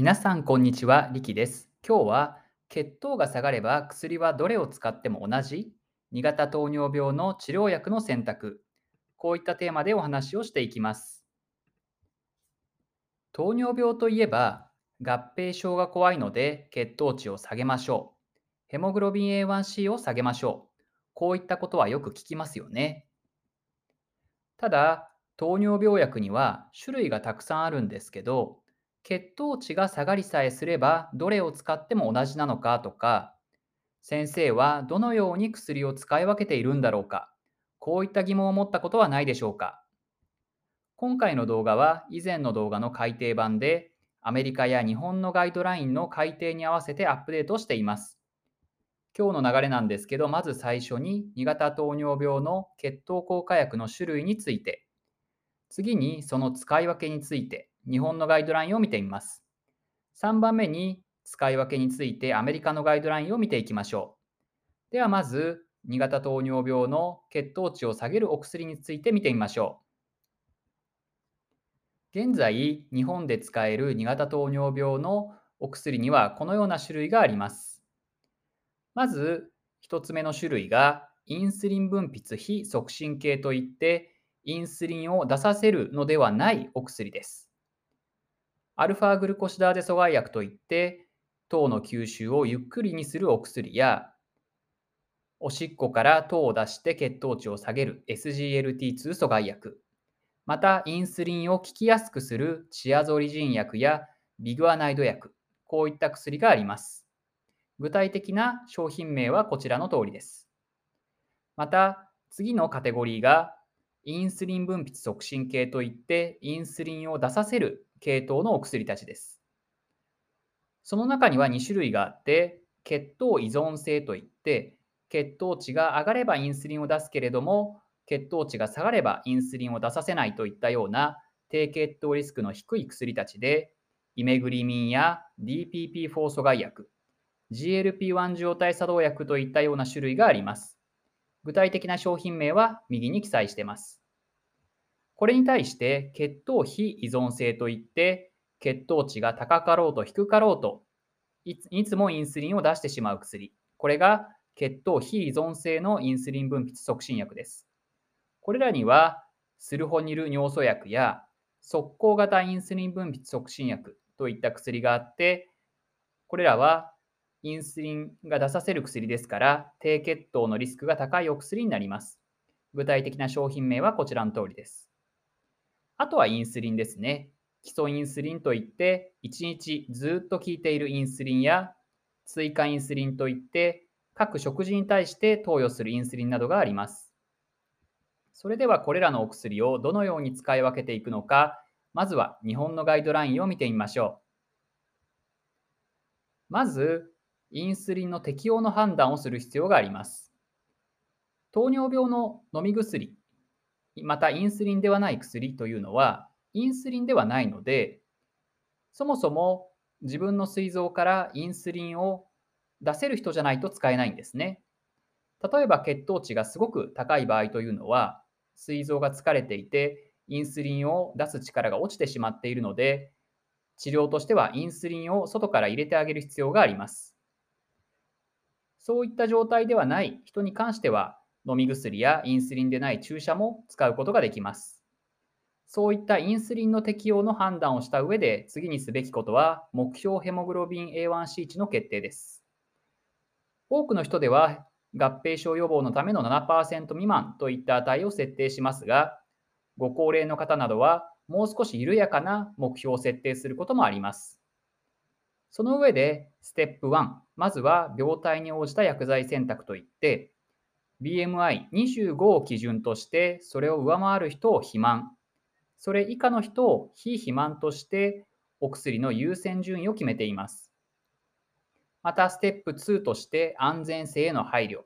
皆さん、こんにちは。リキです。今日は血糖が下がれば薬はどれを使っても同じ ?2 型糖尿病の治療薬の選択。こういったテーマでお話をしていきます。糖尿病といえば合併症が怖いので血糖値を下げましょう。ヘモグロビン A1C を下げましょう。こういったことはよく聞きますよね。ただ、糖尿病薬には種類がたくさんあるんですけど、血糖値が下がりさえすればどれを使っても同じなのかとか、先生はどのように薬を使い分けているんだろうか、こういった疑問を持ったことはないでしょうか。今回の動画は以前の動画の改訂版で、アメリカや日本のガイドラインの改訂に合わせてアップデートしています。今日の流れなんですけど、まず最初に2型糖尿病の血糖効果薬の種類について、次にその使い分けについて、日本のガイドラインを見てみます。3番目に使い分けについてアメリカのガイドラインを見ていきましょう。ではまず2型糖尿病の血糖値を下げるお薬について見てみましょう。現在日本で使える2型糖尿病のお薬にはこのような種類があります。まず1つ目の種類がインスリン分泌非促進系といってインスリンを出させるのではないお薬です。アルファグルコシダーゼ阻害薬といって、糖の吸収をゆっくりにするお薬や、おしっこから糖を出して血糖値を下げる SGLT2 阻害薬、またインスリンを効きやすくするチアゾリジン薬やビグアナイド薬、こういった薬があります。具体的な商品名はこちらの通りです。また、次のカテゴリーがインスリン分泌促進系といってインスリンを出させる系統のお薬たちです。その中には2種類があって、血糖依存性といって、血糖値が上がればインスリンを出すけれども、血糖値が下がればインスリンを出させないといったような低血糖リスクの低い薬たちで、イメグリミンや DPP4 阻害薬、GLP-1 受容体作動薬といったような種類があります。具体的な商品名は右に記載しています。これに対して血糖非依存性といって血糖値が高かろうと低かろうといつもインスリンを出してしまう薬。これが血糖非依存性のインスリン分泌促進薬です。これらにはスルホニル尿素薬や速攻型インスリン分泌促進薬といった薬があって、これらはインスリンが出させる薬ですから、低血糖のリスクが高いお薬になります。具体的な商品名はこちらの通りです。あとはインスリンですね。基礎インスリンといって、1日ずっと効いているインスリンや、追加インスリンといって、各食事に対して投与するインスリンなどがあります。それではこれらのお薬をどのように使い分けていくのか、まずは日本のガイドラインを見てみましょう。まず、インスリンの適用の判断をする必要があります。糖尿病の飲み薬またインスリンではない薬というのはインスリンではないのでそもそも自分の膵臓からインスリンを出せる人じゃないと使えないんですね。例えば血糖値がすごく高い場合というのは膵臓が疲れていてインスリンを出す力が落ちてしまっているので治療としてはインスリンを外から入れてあげる必要があります。そういった状態ではない人に関しては飲み薬やインスリンでない注射も使うことができます。そういったインスリンの適用の判断をした上で次にすべきことは目標ヘモグロビン A1C 値の決定です。多くの人では合併症予防のための7%未満といった値を設定しますが、ご高齢の方などはもう少し緩やかな目標を設定することもあります。その上で、ステップ1、まずは病態に応じた薬剤選択といって、BMI25 を基準として、それを上回る人を肥満、それ以下の人を非肥満として、お薬の優先順位を決めています。また、ステップ2として安全性への配慮。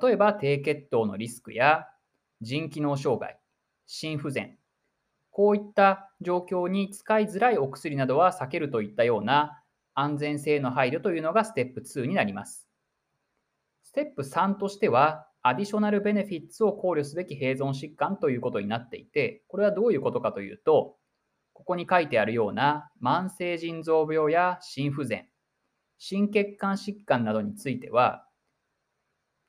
例えば、低血糖のリスクや腎機能障害、心不全、こういった状況に使いづらいお薬などは避けるといったような安全性の配慮というのがステップ2になります。ステップ3としては、アディショナルベネフィッツを考慮すべき併存疾患ということになっていて、これはどういうことかというと、ここに書いてあるような慢性腎臓病や心不全、心血管疾患などについては、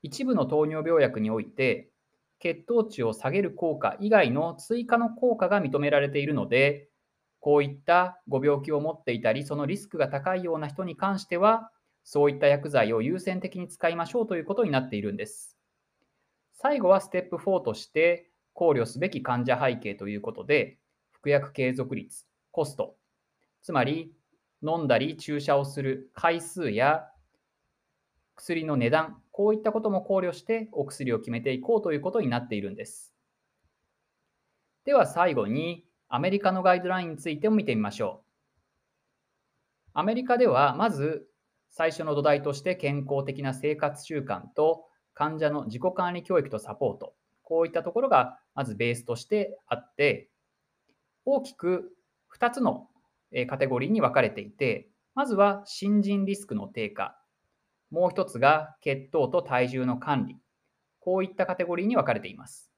一部の糖尿病薬において、血糖値を下げる効果以外の追加の効果が認められているので、こういったご病気を持っていたり、そのリスクが高いような人に関しては、そういった薬剤を優先的に使いましょうということになっているんです。最後はステップ4として考慮すべき患者背景ということで、服薬継続率、コスト、つまり飲んだり注射をする回数や薬の値段、こういったことも考慮してお薬を決めていこうということになっているんです。では最後にアメリカのガイドラインについても見てみましょう。アメリカではまず最初の土台として健康的な生活習慣と患者の自己管理教育とサポート、こういったところがまずベースとしてあって、大きく2つのカテゴリーに分かれていて、まずは新人リスクの低下、もう一つが血糖と体重の管理、こういったカテゴリーに分かれています。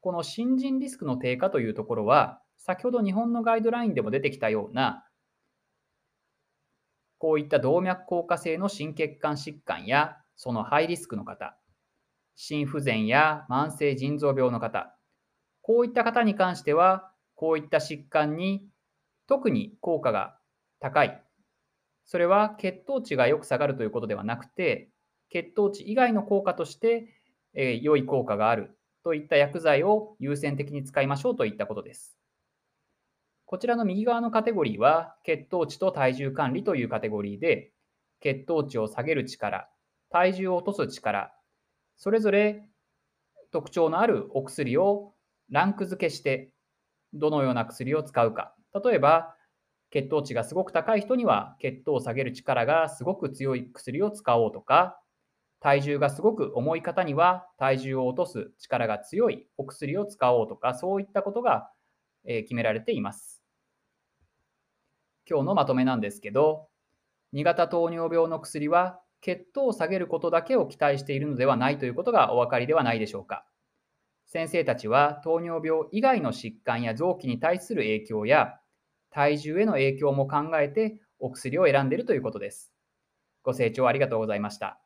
この新人リスクの低下というところは、先ほど日本のガイドラインでも出てきたようなこういった動脈硬化性の心血管疾患やそのハイリスクの方、心不全や慢性腎臓病の方、こういった方に関しては、こういった疾患に特に効果が高い。それは血糖値がよく下がるということではなくて、血糖値以外の効果として、えー、良い効果があるといった薬剤を優先的に使いましょうといったことです。こちらの右側のカテゴリーは血糖値と体重管理というカテゴリーで血糖値を下げる力、体重を落とす力、それぞれ特徴のあるお薬をランク付けしてどのような薬を使うか。例えば血糖値がすごく高い人には血糖を下げる力がすごく強い薬を使おうとか体重がすごく重い方には体重を落とす力が強いお薬を使おうとかそういったことが決められています。今日のまとめなんですけど、2型糖尿病の薬は血糖を下げることだけを期待しているのではないということがお分かりではないでしょうか。先生たちは糖尿病以外の疾患や臓器に対する影響や体重への影響も考えてお薬を選んでいるということです。ご清聴ありがとうございました。